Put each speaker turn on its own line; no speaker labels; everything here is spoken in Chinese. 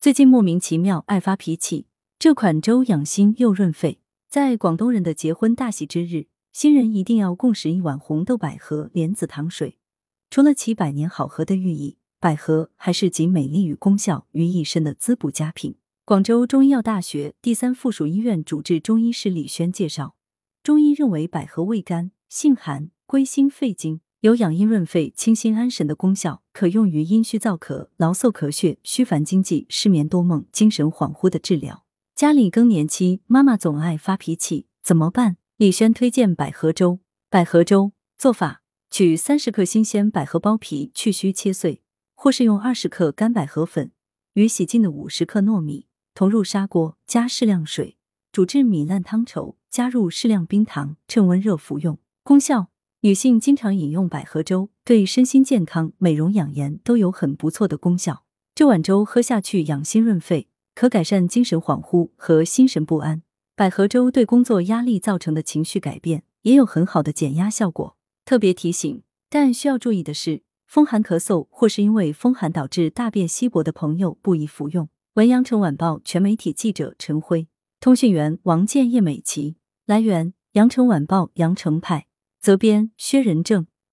最近莫名其妙爱发脾气，这款粥养心又润肺。在广东人的结婚大喜之日，新人一定要共食一碗红豆百合莲子糖水。除了其百年好合的寓意，百合还是集美丽与功效于一身的滋补佳品。广州中医药大学第三附属医院主治中医师李轩介绍，中医认为百合味甘，性寒，归心肺经，有养阴润肺、清心安神的功效，可用于阴虚燥咳、劳嗽咳血、虚烦惊悸、失眠多梦、精神恍惚的治疗。家里更年期，妈妈总爱发脾气，怎么办？李轩推荐百合粥。百合粥做法：取三十克新鲜百合剥皮，去须切碎，或是用二十克干百合粉与洗净的五十克糯米同入砂锅，加适量水，煮至米烂汤稠，加入适量冰糖，趁温热服用。功效：女性经常饮用百合粥，对身心健康、美容养颜都有很不错的功效。这碗粥喝下去养心润肺。可改善精神恍惚和心神不安。百合粥对工作压力造成的情绪改变也有很好的减压效果。特别提醒，但需要注意的是，风寒咳嗽或是因为风寒导致大便稀薄的朋友不宜服用。文阳城晚报全媒体记者陈辉，通讯员王建叶美琪。来源：阳城晚报阳城派，责编薛仁正。